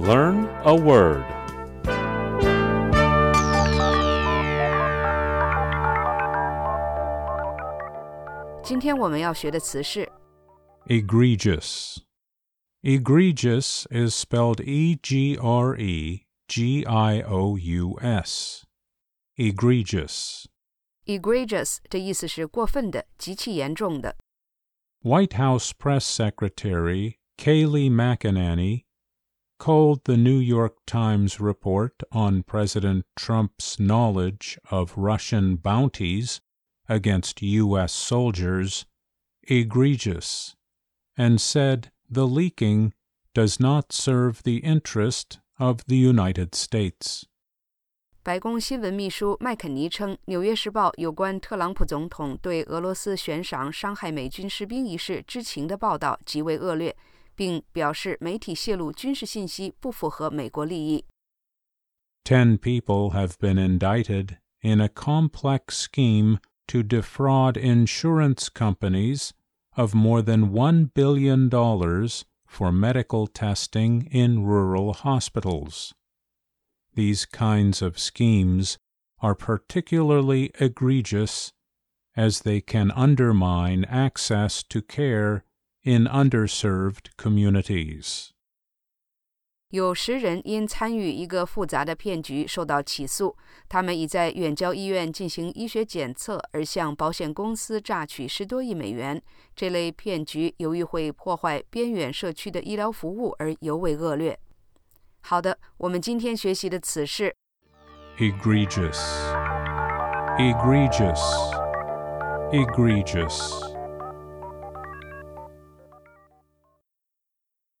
Learn a word. egregious. Egregious is spelled E G R E G I O U S. Egregious. egregious 的意思是过分的、极其严重的。 White House Press Secretary Kayleigh McEnany called the New York Times report on President Trump's knowledge of Russian bounties against U.S. soldiers egregious and said the leaking does not serve the interest of the United States. 白宫新闻秘书麦肯尼称，《纽约时报》有关特朗普总统对俄罗斯悬赏伤害美军士兵一事知情的报道极为恶劣， 并表示媒体泄露军事信息不符合美国利益。 Ten people have been indicted in a complex scheme to defraud insurance companies of more than $1 billion for medical testing in rural hospitals. These kinds of schemes are particularly egregious as they can undermine access to care in underserved communities. 有十人因参与一个复杂的骗局受到起诉，他们已在远郊医院进行医学检测，而向保险公司榨取十多亿美元。这类骗局由于会破坏边远社区的医疗服务而尤为恶劣。好的，我们今天学习的词是 egregious, egregious, egregious.